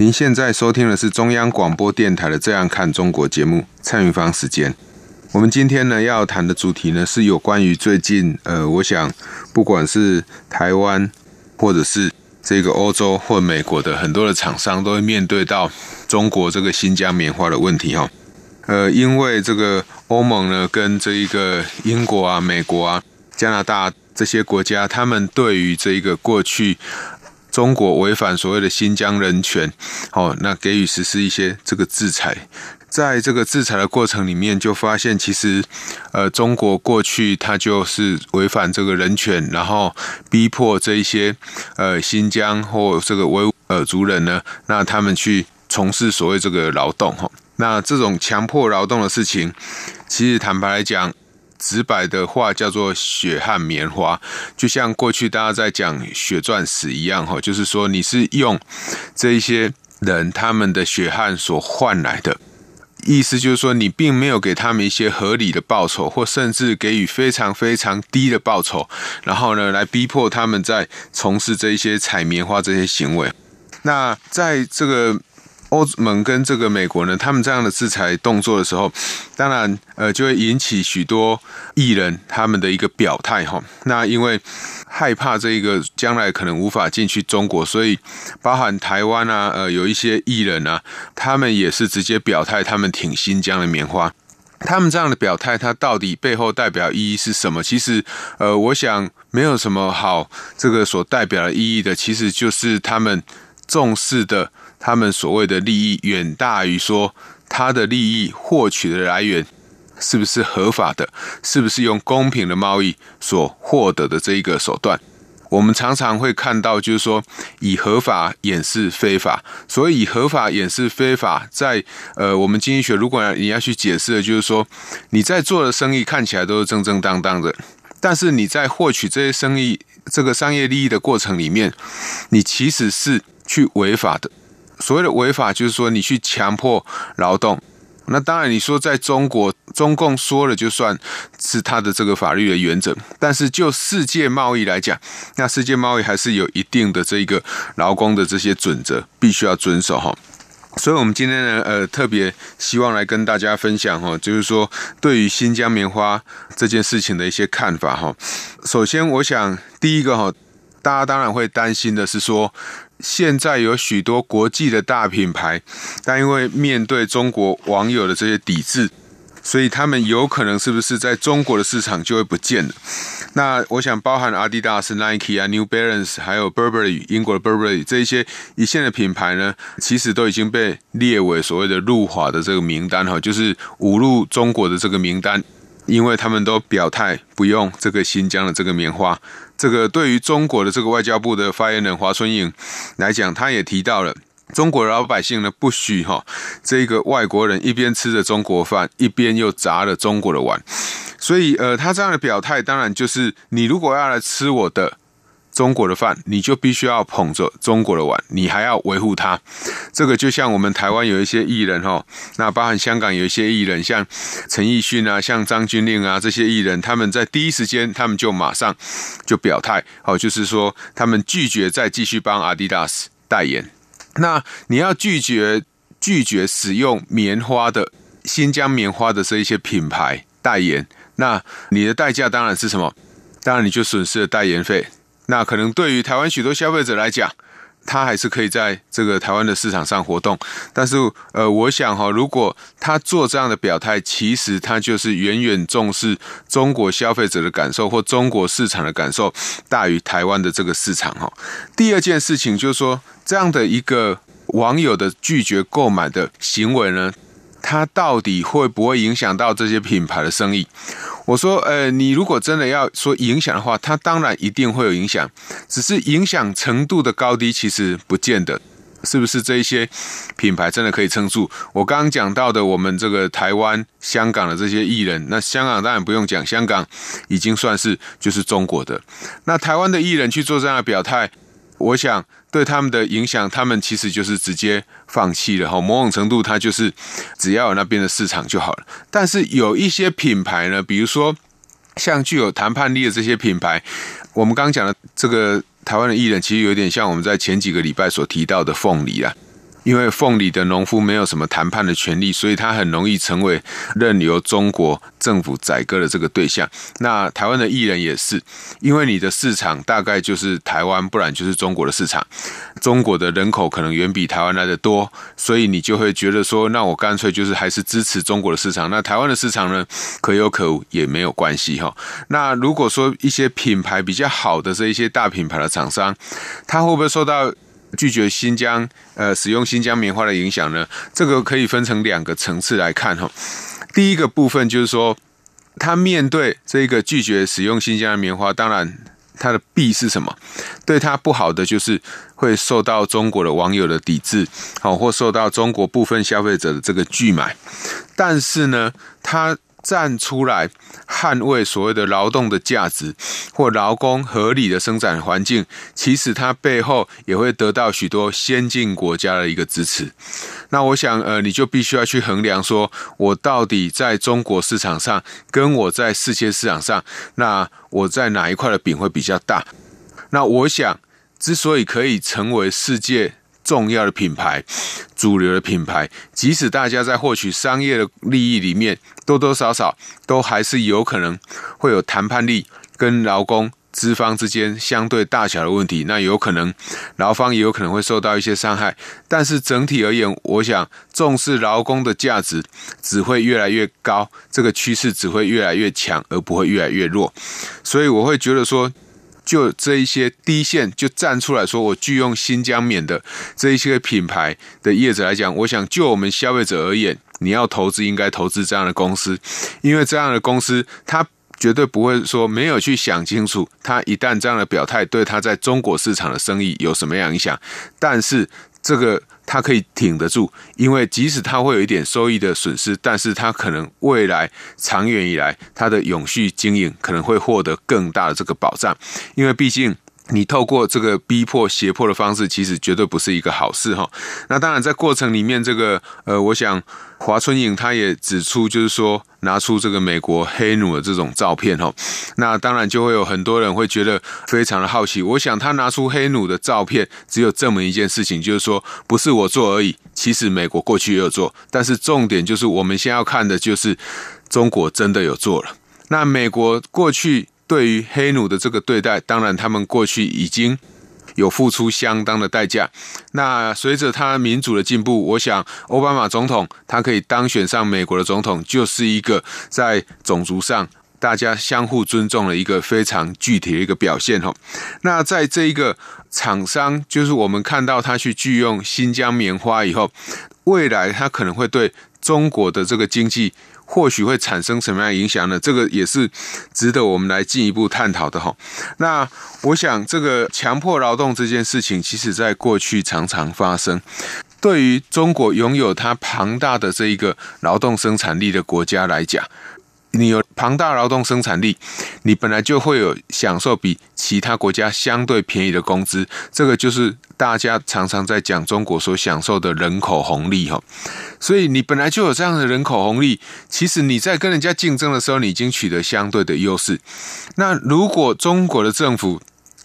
您现在收听的是中央广播电台的《这样看中国》节目，蔡明芳时间。我们今天呢要谈的主题呢是有关于最近呃，我想不管是台湾或者是这个欧洲或美国的很多的厂商都会面对到中国这个新疆棉花的问题哈。呃，因为这个欧盟呢跟这一个英国啊、美国啊、加拿大这些国家，他们对于这一个过去。中国违反所谓的新疆人权，哦，那给予实施一些这个制裁，在这个制裁的过程里面，就发现其实，呃，中国过去它就是违反这个人权，然后逼迫这一些呃新疆或这个维吾尔族人呢，那他们去从事所谓这个劳动，哈，那这种强迫劳动的事情，其实坦白来讲。直白的话叫做血汗棉花，就像过去大家在讲血钻石一样哈，就是说你是用这一些人他们的血汗所换来的，意思就是说你并没有给他们一些合理的报酬，或甚至给予非常非常低的报酬，然后呢来逼迫他们在从事这一些采棉花这些行为。那在这个。欧盟跟这个美国呢，他们这样的制裁动作的时候，当然呃就会引起许多艺人他们的一个表态哈。那因为害怕这个将来可能无法进去中国，所以包含台湾啊，呃有一些艺人啊，他们也是直接表态，他们挺新疆的棉花。他们这样的表态，它到底背后代表意义是什么？其实呃，我想没有什么好这个所代表的意义的，其实就是他们重视的。他们所谓的利益远大于说他的利益获取的来源是不是合法的，是不是用公平的贸易所获得的这一个手段。我们常常会看到，就是说以合法掩饰非法。所以以合法掩饰非法，在呃我们经济学，如果你要去解释的，就是说你在做的生意看起来都是正正当当的，但是你在获取这些生意这个商业利益的过程里面，你其实是去违法的。所谓的违法，就是说你去强迫劳动。那当然，你说在中国，中共说了就算是他的这个法律的原则。但是就世界贸易来讲，那世界贸易还是有一定的这个劳工的这些准则，必须要遵守哈。所以，我们今天呢，呃，特别希望来跟大家分享哈，就是说对于新疆棉花这件事情的一些看法哈。首先，我想第一个哈，大家当然会担心的是说。现在有许多国际的大品牌，但因为面对中国网友的这些抵制，所以他们有可能是不是在中国的市场就会不见了？那我想，包含阿迪达斯、Nike 啊、New Balance，还有 Burberry 英国的 Burberry 这一些一线的品牌呢，其实都已经被列为所谓的入华的这个名单哈，就是五入中国的这个名单。因为他们都表态不用这个新疆的这个棉花，这个对于中国的这个外交部的发言人华春莹来讲，他也提到了中国老百姓呢，不许哈这个外国人一边吃着中国饭，一边又砸了中国的碗，所以呃，他这样的表态，当然就是你如果要来吃我的。中国的饭，你就必须要捧着中国的碗，你还要维护它。这个就像我们台湾有一些艺人哈，那包含香港有一些艺人，像陈奕迅啊，像张钧甯啊这些艺人，他们在第一时间，他们就马上就表态，哦，就是说他们拒绝再继续帮 Adidas 代言。那你要拒绝拒绝使用棉花的新疆棉花的这一些品牌代言，那你的代价当然是什么？当然你就损失了代言费。那可能对于台湾许多消费者来讲，他还是可以在这个台湾的市场上活动。但是，呃，我想哈，如果他做这样的表态，其实他就是远远重视中国消费者的感受或中国市场的感受大于台湾的这个市场哈。第二件事情就是说，这样的一个网友的拒绝购买的行为呢，它到底会不会影响到这些品牌的生意？我说，呃，你如果真的要说影响的话，它当然一定会有影响，只是影响程度的高低其实不见得。是不是这一些品牌真的可以撑住？我刚刚讲到的，我们这个台湾、香港的这些艺人，那香港当然不用讲，香港已经算是就是中国的。那台湾的艺人去做这样的表态，我想对他们的影响，他们其实就是直接放弃了哈。某种程度，他就是只要有那边的市场就好了。但是有一些品牌呢，比如说像具有谈判力的这些品牌，我们刚刚讲的这个。台湾的艺人其实有点像我们在前几个礼拜所提到的凤梨啊。因为凤梨的农夫没有什么谈判的权利，所以他很容易成为任由中国政府宰割的这个对象。那台湾的艺人也是，因为你的市场大概就是台湾，不然就是中国的市场。中国的人口可能远比台湾来得多，所以你就会觉得说，那我干脆就是还是支持中国的市场。那台湾的市场呢，可有可无也没有关系哈。那如果说一些品牌比较好的这一些大品牌的厂商，他会不会受到？拒绝新疆呃使用新疆棉花的影响呢？这个可以分成两个层次来看哈。第一个部分就是说，他面对这个拒绝使用新疆的棉花，当然他的弊是什么？对他不好的就是会受到中国的网友的抵制，好，或受到中国部分消费者的这个拒买。但是呢，他。站出来捍卫所谓的劳动的价值或劳工合理的生产环境，其实它背后也会得到许多先进国家的一个支持。那我想，呃，你就必须要去衡量，说我到底在中国市场上，跟我在世界市场上，那我在哪一块的饼会比较大？那我想，之所以可以成为世界。重要的品牌，主流的品牌，即使大家在获取商业的利益里面，多多少少都还是有可能会有谈判力跟劳工资方之间相对大小的问题。那有可能劳方也有可能会受到一些伤害。但是整体而言，我想重视劳工的价值只会越来越高，这个趋势只会越来越强，而不会越来越弱。所以我会觉得说。就这一些低线就站出来说，我拒用新疆棉的这一些品牌的业者来讲，我想就我们消费者而言，你要投资应该投资这样的公司，因为这样的公司他绝对不会说没有去想清楚，他一旦这样的表态对他在中国市场的生意有什么样影响，但是这个。它可以挺得住，因为即使它会有一点收益的损失，但是它可能未来长远以来，它的永续经营可能会获得更大的这个保障，因为毕竟。你透过这个逼迫、胁迫的方式，其实绝对不是一个好事哈。那当然，在过程里面，这个呃，我想华春莹他也指出，就是说拿出这个美国黑奴的这种照片哈。那当然就会有很多人会觉得非常的好奇。我想他拿出黑奴的照片，只有这么一件事情，就是说不是我做而已。其实美国过去也有做，但是重点就是我们先要看的就是中国真的有做了。那美国过去。对于黑奴的这个对待，当然他们过去已经有付出相当的代价。那随着他民主的进步，我想奥巴马总统他可以当选上美国的总统，就是一个在种族上大家相互尊重的一个非常具体的一个表现。哈，那在这一个厂商，就是我们看到他去拒用新疆棉花以后，未来他可能会对中国的这个经济。或许会产生什么样的影响呢？这个也是值得我们来进一步探讨的哈。那我想，这个强迫劳动这件事情，其实在过去常常发生。对于中国拥有它庞大的这一个劳动生产力的国家来讲，你有庞大劳动生产力，你本来就会有享受比其他国家相对便宜的工资，这个就是大家常常在讲中国所享受的人口红利哈。所以你本来就有这样的人口红利，其实你在跟人家竞争的时候，你已经取得相对的优势。那如果中国的政府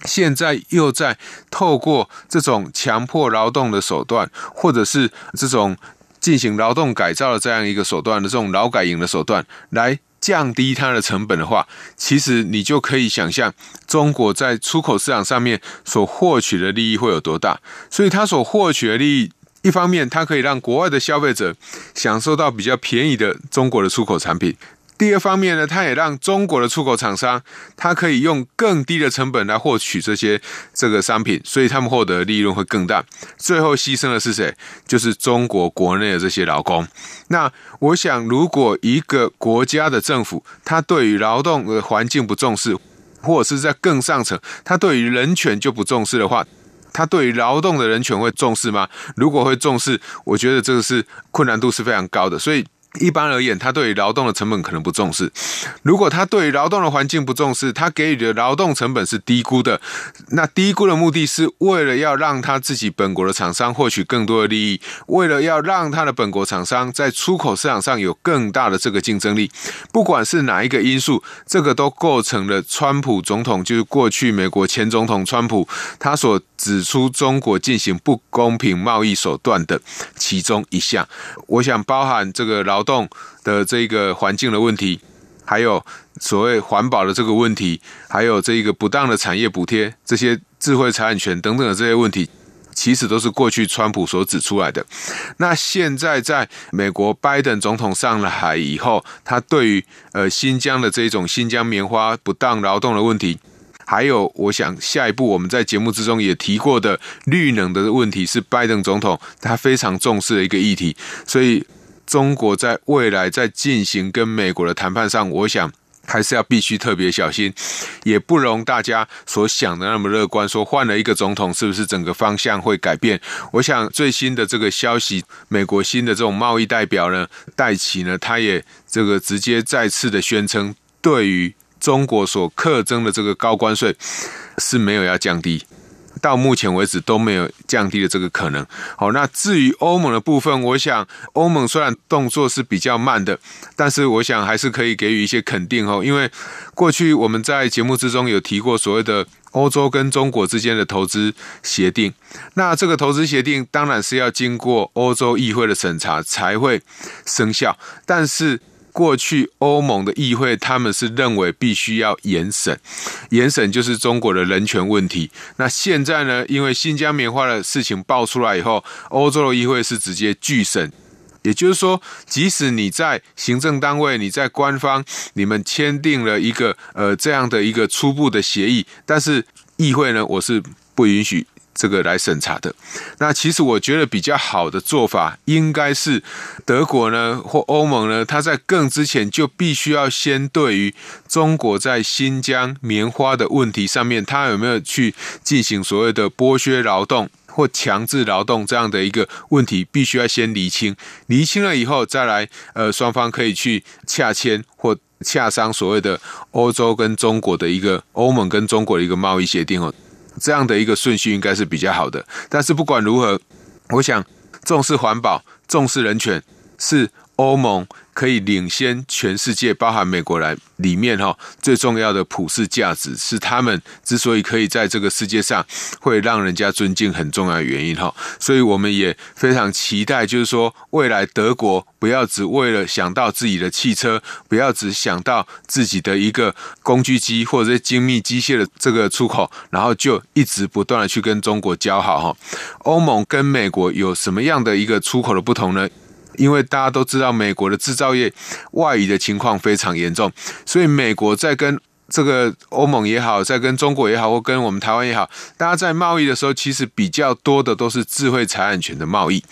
现在又在透过这种强迫劳动的手段，或者是这种进行劳动改造的这样一个手段的这种劳改营的手段来。降低它的成本的话，其实你就可以想象中国在出口市场上面所获取的利益会有多大。所以，它所获取的利益，一方面它可以让国外的消费者享受到比较便宜的中国的出口产品。第二方面呢，它也让中国的出口厂商，它可以用更低的成本来获取这些这个商品，所以他们获得利润会更大。最后牺牲的是谁？就是中国国内的这些劳工。那我想，如果一个国家的政府，它对于劳动的环境不重视，或者是在更上层，它对于人权就不重视的话，他对于劳动的人权会重视吗？如果会重视，我觉得这个是困难度是非常高的，所以。一般而言，他对于劳动的成本可能不重视。如果他对于劳动的环境不重视，他给予的劳动成本是低估的。那低估的目的是为了要让他自己本国的厂商获取更多的利益，为了要让他的本国厂商在出口市场上有更大的这个竞争力。不管是哪一个因素，这个都构成了川普总统，就是过去美国前总统川普他所指出中国进行不公平贸易手段的其中一项。我想包含这个劳。动的这个环境的问题，还有所谓环保的这个问题，还有这个不当的产业补贴，这些智慧财产权等等的这些问题，其实都是过去川普所指出来的。那现在在美国拜登总统上来以后，他对于呃新疆的这种新疆棉花不当劳动的问题，还有我想下一步我们在节目之中也提过的绿能的问题，是拜登总统他非常重视的一个议题，所以。中国在未来在进行跟美国的谈判上，我想还是要必须特别小心，也不容大家所想的那么乐观。说换了一个总统，是不是整个方向会改变？我想最新的这个消息，美国新的这种贸易代表呢，戴琪呢，他也这个直接再次的宣称，对于中国所课征的这个高关税是没有要降低。到目前为止都没有降低的这个可能。好，那至于欧盟的部分，我想欧盟虽然动作是比较慢的，但是我想还是可以给予一些肯定哦。因为过去我们在节目之中有提过所谓的欧洲跟中国之间的投资协定，那这个投资协定当然是要经过欧洲议会的审查才会生效，但是。过去欧盟的议会，他们是认为必须要严审，严审就是中国的人权问题。那现在呢，因为新疆棉花的事情爆出来以后，欧洲的议会是直接拒审，也就是说，即使你在行政单位、你在官方，你们签订了一个呃这样的一个初步的协议，但是议会呢，我是不允许。这个来审查的，那其实我觉得比较好的做法，应该是德国呢或欧盟呢，它在更之前就必须要先对于中国在新疆棉花的问题上面，它有没有去进行所谓的剥削劳动或强制劳动这样的一个问题，必须要先厘清，厘清了以后再来，呃，双方可以去洽签或洽商所谓的欧洲跟中国的一个欧盟跟中国的一个贸易协定哦。这样的一个顺序应该是比较好的，但是不管如何，我想重视环保、重视人权是欧盟可以领先全世界，包含美国来里面哈，最重要的普世价值是他们之所以可以在这个世界上会让人家尊敬很重要的原因哈，所以我们也非常期待，就是说未来德国不要只为了想到自己的汽车，不要只想到自己的一个工具机或者精密机械的这个出口，然后就一直不断的去跟中国交好哈。欧盟跟美国有什么样的一个出口的不同呢？因为大家都知道，美国的制造业外移的情况非常严重，所以美国在跟这个欧盟也好，在跟中国也好，或跟我们台湾也好，大家在贸易的时候，其实比较多的都是智慧财产权的贸易。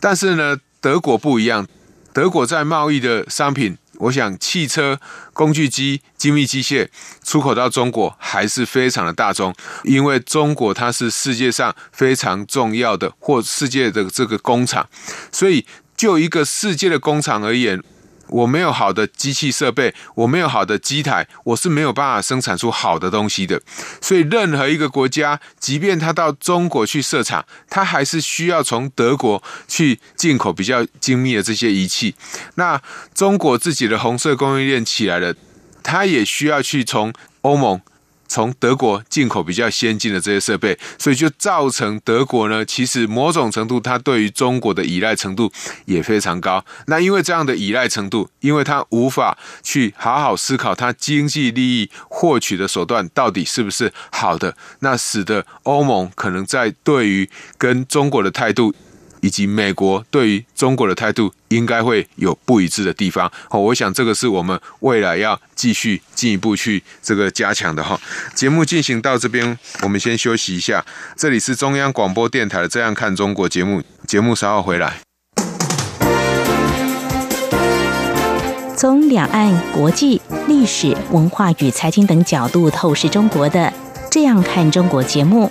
但是呢，德国不一样，德国在贸易的商品，我想汽车、工具机、精密机械出口到中国还是非常的大宗，因为中国它是世界上非常重要的或世界的这个工厂，所以。就一个世界的工厂而言，我没有好的机器设备，我没有好的机台，我是没有办法生产出好的东西的。所以，任何一个国家，即便他到中国去设厂，他还是需要从德国去进口比较精密的这些仪器。那中国自己的红色供应链起来了，他也需要去从欧盟。从德国进口比较先进的这些设备，所以就造成德国呢，其实某种程度它对于中国的依赖程度也非常高。那因为这样的依赖程度，因为它无法去好好思考它经济利益获取的手段到底是不是好的，那使得欧盟可能在对于跟中国的态度。以及美国对于中国的态度应该会有不一致的地方，好，我想这个是我们未来要继续进一步去这个加强的哈。节目进行到这边，我们先休息一下。这里是中央广播电台的《这样看中国》节目，节目稍后回来。从两岸、国际、历史文化与财经等角度透视中国的《这样看中国》节目。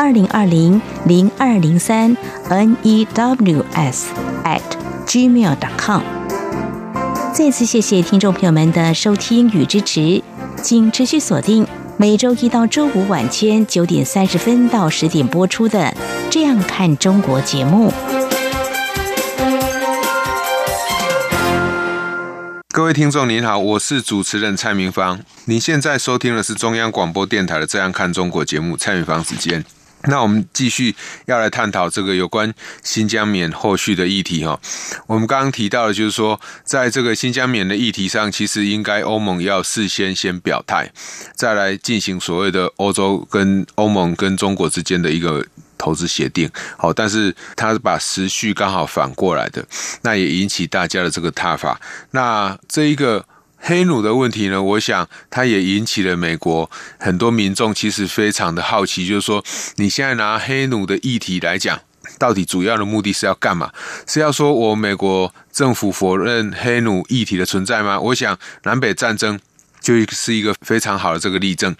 二零二零零二零三 news at gmail.com。再次谢谢听众朋友们的收听与支持，请持续锁定每周一到周五晚间九点三十分到十点播出的《这样看中国》节目。各位听众您好，我是主持人蔡明芳。您现在收听的是中央广播电台的《这样看中国》节目，蔡明芳时间。那我们继续要来探讨这个有关新疆棉后续的议题哈。我们刚刚提到的，就是说，在这个新疆棉的议题上，其实应该欧盟要事先先表态，再来进行所谓的欧洲跟欧盟跟中国之间的一个投资协定。好，但是他把时序刚好反过来的，那也引起大家的这个挞伐。那这一个。黑奴的问题呢，我想它也引起了美国很多民众其实非常的好奇，就是说你现在拿黑奴的议题来讲，到底主要的目的是要干嘛？是要说我美国政府否认黑奴议题的存在吗？我想南北战争就是一个非常好的这个例证。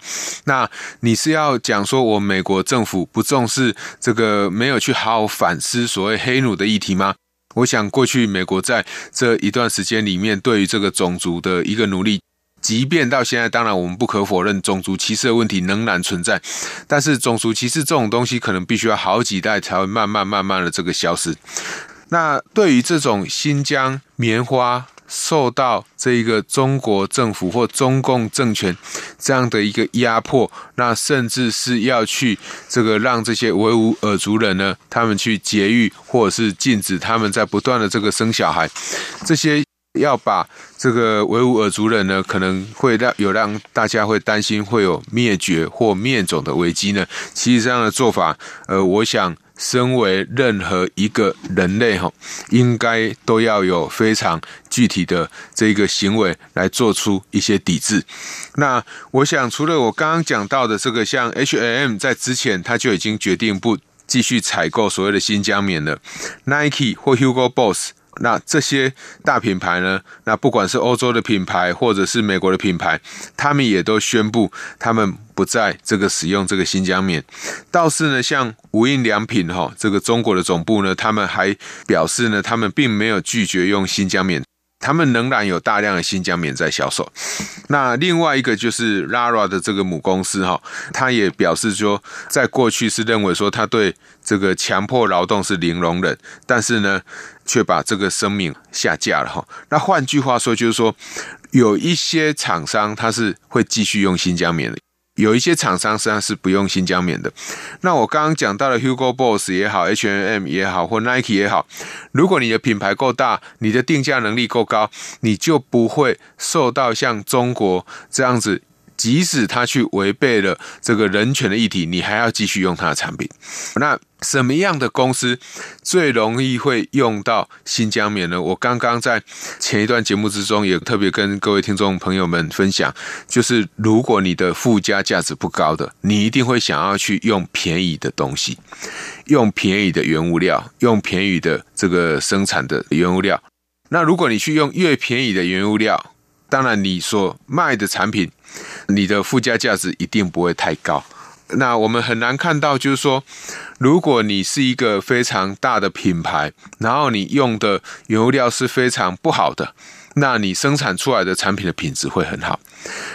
那你是要讲说我美国政府不重视这个，没有去好好反思所谓黑奴的议题吗？我想，过去美国在这一段时间里面，对于这个种族的一个努力，即便到现在，当然我们不可否认种族歧视的问题仍然存在，但是种族歧视这种东西，可能必须要好几代才会慢慢慢慢的这个消失。那对于这种新疆棉花，受到这一个中国政府或中共政权这样的一个压迫，那甚至是要去这个让这些维吾尔族人呢，他们去节育，或者是禁止他们在不断的这个生小孩，这些要把这个维吾尔族人呢，可能会让有让大家会担心会有灭绝或灭种的危机呢。其实这样的做法，呃，我想。身为任何一个人类哈，应该都要有非常具体的这个行为来做出一些抵制。那我想，除了我刚刚讲到的这个，像 H&M 在之前他就已经决定不继续采购所谓的新疆棉了，Nike 或 Hugo Boss。那这些大品牌呢？那不管是欧洲的品牌，或者是美国的品牌，他们也都宣布他们不在这个使用这个新疆棉。倒是呢，像无印良品哈，这个中国的总部呢，他们还表示呢，他们并没有拒绝用新疆棉。他们仍然有大量的新疆棉在销售。那另外一个就是 Lara 的这个母公司哈，他也表示说，在过去是认为说他对这个强迫劳动是零容忍，但是呢，却把这个声明下架了哈。那换句话说，就是说有一些厂商他是会继续用新疆棉的。有一些厂商实际上是不用新疆棉的。那我刚刚讲到的 Hugo Boss 也好，H&M 也好，或 Nike 也好，如果你的品牌够大，你的定价能力够高，你就不会受到像中国这样子。即使他去违背了这个人权的议题，你还要继续用他的产品。那什么样的公司最容易会用到新疆棉呢？我刚刚在前一段节目之中也特别跟各位听众朋友们分享，就是如果你的附加价值不高的，你一定会想要去用便宜的东西，用便宜的原物料，用便宜的这个生产的原物料。那如果你去用越便宜的原物料，当然你所卖的产品。你的附加价值一定不会太高。那我们很难看到，就是说，如果你是一个非常大的品牌，然后你用的原料是非常不好的，那你生产出来的产品的品质会很好。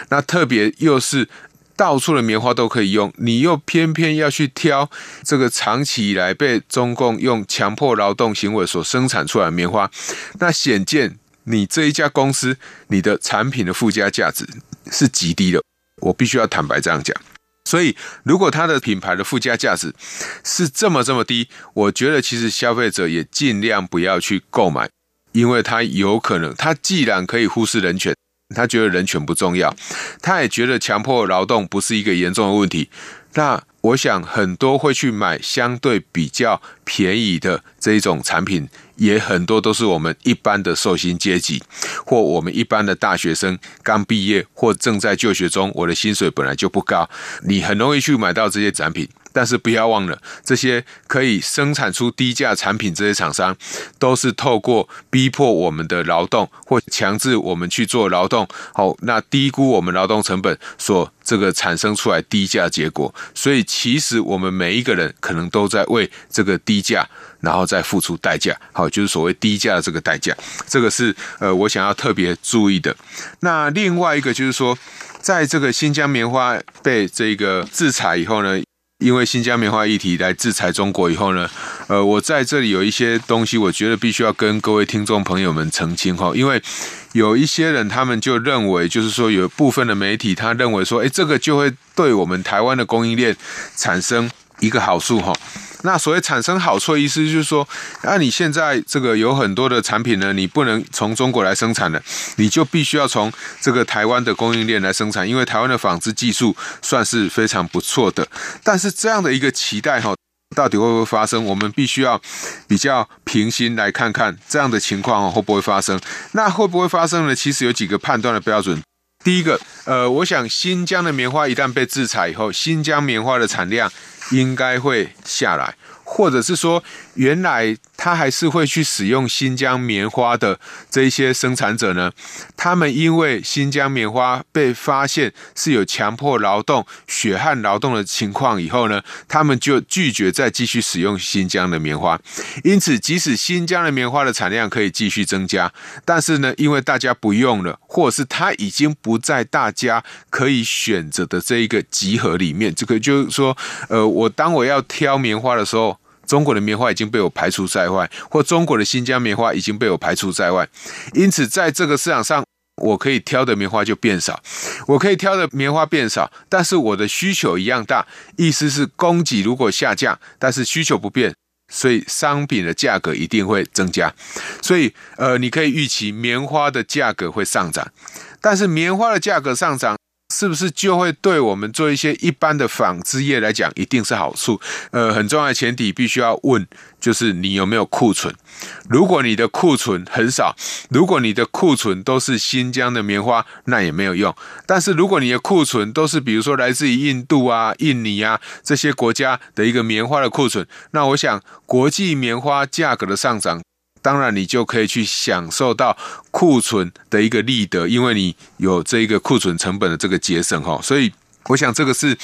那特别又是到处的棉花都可以用，你又偏偏要去挑这个长期以来被中共用强迫劳动行为所生产出来的棉花，那显见你这一家公司，你的产品的附加价值。是极低的，我必须要坦白这样讲。所以，如果它的品牌的附加价值是这么这么低，我觉得其实消费者也尽量不要去购买，因为他有可能，他既然可以忽视人权，他觉得人权不重要，他也觉得强迫劳动不是一个严重的问题，那我想很多会去买相对比较便宜的这一种产品，也很多都是我们一般的受薪阶级，或我们一般的大学生刚毕业或正在就学中，我的薪水本来就不高，你很容易去买到这些产品。但是不要忘了，这些可以生产出低价产品这些厂商，都是透过逼迫我们的劳动或强制我们去做劳动，好，那低估我们劳动成本所这个产生出来低价结果。所以其实我们每一个人可能都在为这个低价，然后再付出代价。好，就是所谓低价的这个代价，这个是呃我想要特别注意的。那另外一个就是说，在这个新疆棉花被这个制裁以后呢，因为新疆棉花议题来制裁中国以后呢，呃，我在这里有一些东西，我觉得必须要跟各位听众朋友们澄清哈，因为有一些人他们就认为，就是说有部分的媒体他认为说，诶，这个就会对我们台湾的供应链产生一个好处哈。那所谓产生好处的意思就是说，那你现在这个有很多的产品呢，你不能从中国来生产的，你就必须要从这个台湾的供应链来生产，因为台湾的纺织技术算是非常不错的。但是这样的一个期待哈，到底会不会发生？我们必须要比较平心来看看这样的情况会不会发生。那会不会发生呢？其实有几个判断的标准。第一个，呃，我想新疆的棉花一旦被制裁以后，新疆棉花的产量应该会下来。或者是说，原来他还是会去使用新疆棉花的这一些生产者呢？他们因为新疆棉花被发现是有强迫劳动、血汗劳动的情况以后呢，他们就拒绝再继续使用新疆的棉花。因此，即使新疆的棉花的产量可以继续增加，但是呢，因为大家不用了，或者是它已经不在大家可以选择的这一个集合里面，这个就是说，呃，我当我要挑棉花的时候。中国的棉花已经被我排除在外，或中国的新疆棉花已经被我排除在外，因此在这个市场上，我可以挑的棉花就变少，我可以挑的棉花变少，但是我的需求一样大，意思是供给如果下降，但是需求不变，所以商品的价格一定会增加，所以呃，你可以预期棉花的价格会上涨，但是棉花的价格上涨。是不是就会对我们做一些一般的纺织业来讲，一定是好处？呃，很重要的前提必须要问，就是你有没有库存？如果你的库存很少，如果你的库存都是新疆的棉花，那也没有用。但是如果你的库存都是比如说来自于印度啊、印尼啊这些国家的一个棉花的库存，那我想国际棉花价格的上涨。当然，你就可以去享受到库存的一个利得，因为你有这个库存成本的这个节省哈。所以，我想这个是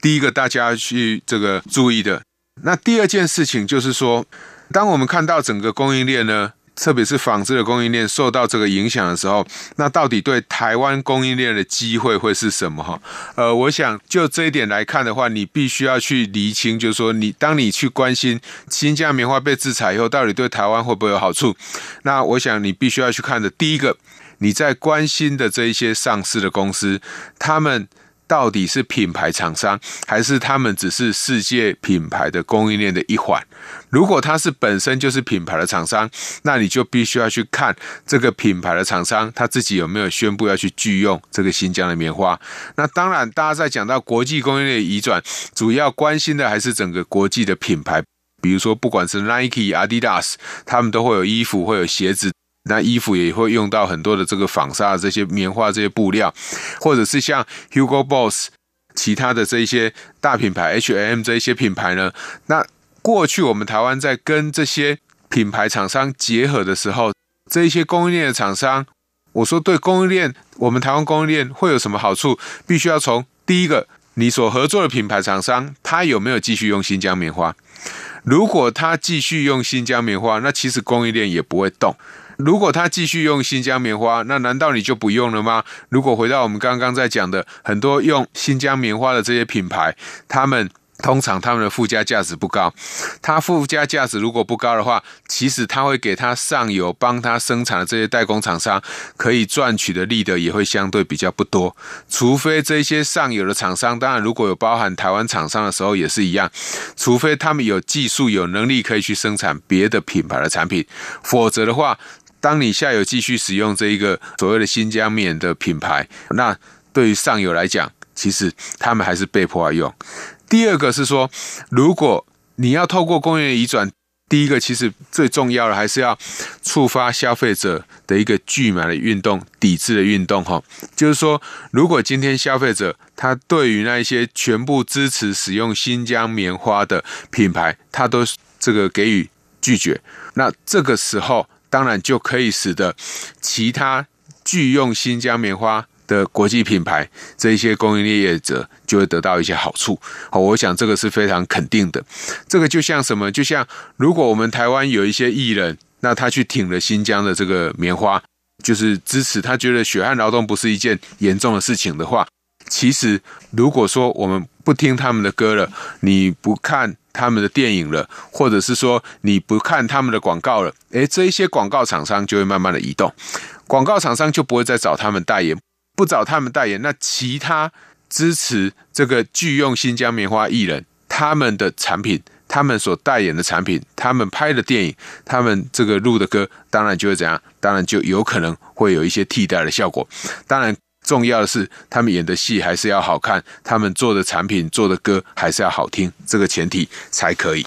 第一个大家去这个注意的。那第二件事情就是说，当我们看到整个供应链呢，特别是纺织的供应链受到这个影响的时候，那到底对台湾供应链的机会会是什么？哈，呃，我想就这一点来看的话，你必须要去厘清，就是说，你当你去关心新疆棉花被制裁以后，到底对台湾会不会有好处？那我想你必须要去看的，第一个，你在关心的这一些上市的公司，他们。到底是品牌厂商，还是他们只是世界品牌的供应链的一环？如果他是本身就是品牌的厂商，那你就必须要去看这个品牌的厂商他自己有没有宣布要去拒用这个新疆的棉花。那当然，大家在讲到国际供应链的移转，主要关心的还是整个国际的品牌，比如说不管是 Nike、Adidas，他们都会有衣服，会有鞋子。那衣服也会用到很多的这个纺纱这些棉花这些布料，或者是像 Hugo Boss 其他的这一些大品牌 H&M 这一些品牌呢。那过去我们台湾在跟这些品牌厂商结合的时候，这一些供应链的厂商，我说对供应链，我们台湾供应链会有什么好处？必须要从第一个，你所合作的品牌厂商，他有没有继续用新疆棉花？如果他继续用新疆棉花，那其实供应链也不会动。如果他继续用新疆棉花，那难道你就不用了吗？如果回到我们刚刚在讲的很多用新疆棉花的这些品牌，他们通常他们的附加价值不高。它附加价值如果不高的话，其实他会给他上游帮他生产的这些代工厂商可以赚取的利得也会相对比较不多。除非这些上游的厂商，当然如果有包含台湾厂商的时候也是一样，除非他们有技术有能力可以去生产别的品牌的产品，否则的话。当你下游继续使用这一个所谓的新疆棉的品牌，那对于上游来讲，其实他们还是被迫要用。第二个是说，如果你要透过工业移转，第一个，其实最重要的还是要触发消费者的一个拒买的运动、抵制的运动，哈，就是说，如果今天消费者他对于那一些全部支持使用新疆棉花的品牌，他都这个给予拒绝，那这个时候当然就可以使得其他拒用新疆棉花的国际品牌，这一些供应链业者就会得到一些好处。好，我想这个是非常肯定的。这个就像什么？就像如果我们台湾有一些艺人，那他去挺了新疆的这个棉花，就是支持他觉得血汗劳动不是一件严重的事情的话，其实如果说我们不听他们的歌了，你不看他们的电影了，或者是说你不看他们的广告了，诶，这一些广告厂商就会慢慢的移动，广告厂商就不会再找他们代言。不找他们代言，那其他支持这个拒用新疆棉花艺人，他们的产品，他们所代言的产品，他们拍的电影，他们这个录的歌，当然就会怎样？当然就有可能会有一些替代的效果。当然，重要的是他们演的戏还是要好看，他们做的产品、做的歌还是要好听，这个前提才可以。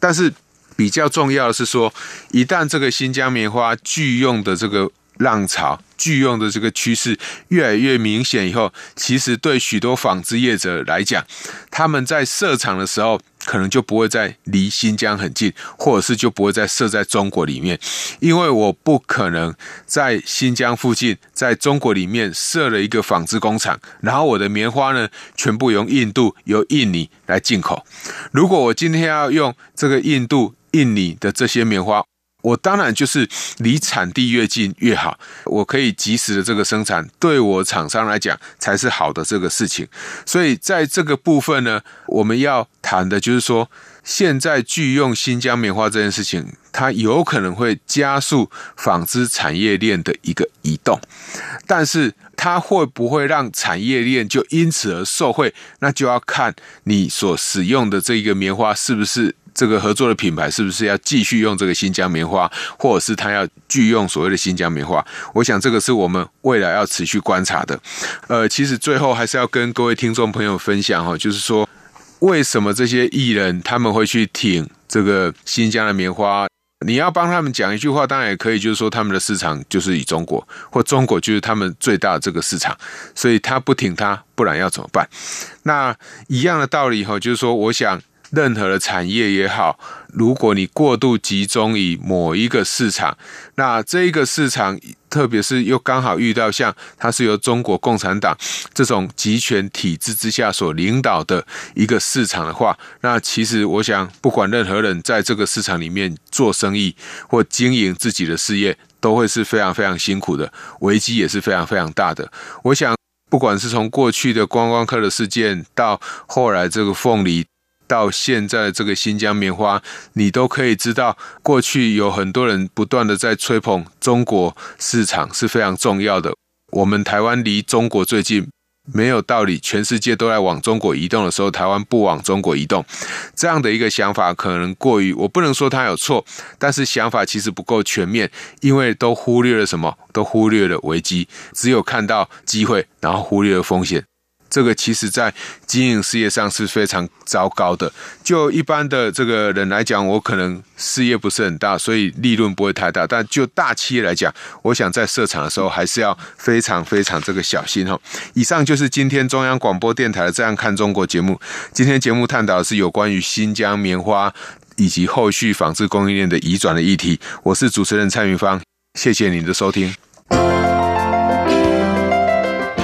但是比较重要的是说，一旦这个新疆棉花拒用的这个浪潮。拒用的这个趋势越来越明显以后，其实对许多纺织业者来讲，他们在设厂的时候，可能就不会在离新疆很近，或者是就不会再设在中国里面，因为我不可能在新疆附近，在中国里面设了一个纺织工厂，然后我的棉花呢，全部由印度、由印尼来进口。如果我今天要用这个印度、印尼的这些棉花，我当然就是离产地越近越好，我可以及时的这个生产，对我厂商来讲才是好的这个事情。所以在这个部分呢，我们要谈的就是说，现在拒用新疆棉花这件事情，它有可能会加速纺织产业链的一个移动，但是它会不会让产业链就因此而受惠，那就要看你所使用的这一个棉花是不是。这个合作的品牌是不是要继续用这个新疆棉花，或者是他要拒用所谓的新疆棉花？我想这个是我们未来要持续观察的。呃，其实最后还是要跟各位听众朋友分享哈，就是说为什么这些艺人他们会去挺这个新疆的棉花？你要帮他们讲一句话，当然也可以，就是说他们的市场就是以中国，或中国就是他们最大的这个市场，所以他不挺他，不然要怎么办？那一样的道理哈，就是说我想。任何的产业也好，如果你过度集中于某一个市场，那这一个市场，特别是又刚好遇到像它是由中国共产党这种集权体制之下所领导的一个市场的话，那其实我想，不管任何人在这个市场里面做生意或经营自己的事业，都会是非常非常辛苦的，危机也是非常非常大的。我想，不管是从过去的观光客的事件，到后来这个凤梨。到现在这个新疆棉花，你都可以知道，过去有很多人不断的在吹捧中国市场是非常重要的。我们台湾离中国最近，没有道理，全世界都在往中国移动的时候，台湾不往中国移动，这样的一个想法可能过于，我不能说它有错，但是想法其实不够全面，因为都忽略了什么？都忽略了危机，只有看到机会，然后忽略了风险。这个其实，在经营事业上是非常糟糕的。就一般的这个人来讲，我可能事业不是很大，所以利润不会太大。但就大企业来讲，我想在设厂的时候还是要非常非常这个小心哈。以上就是今天中央广播电台《这样看中国》节目。今天节目探讨的是有关于新疆棉花以及后续纺织供应链的移转的议题。我是主持人蔡云芳，谢谢您的收听。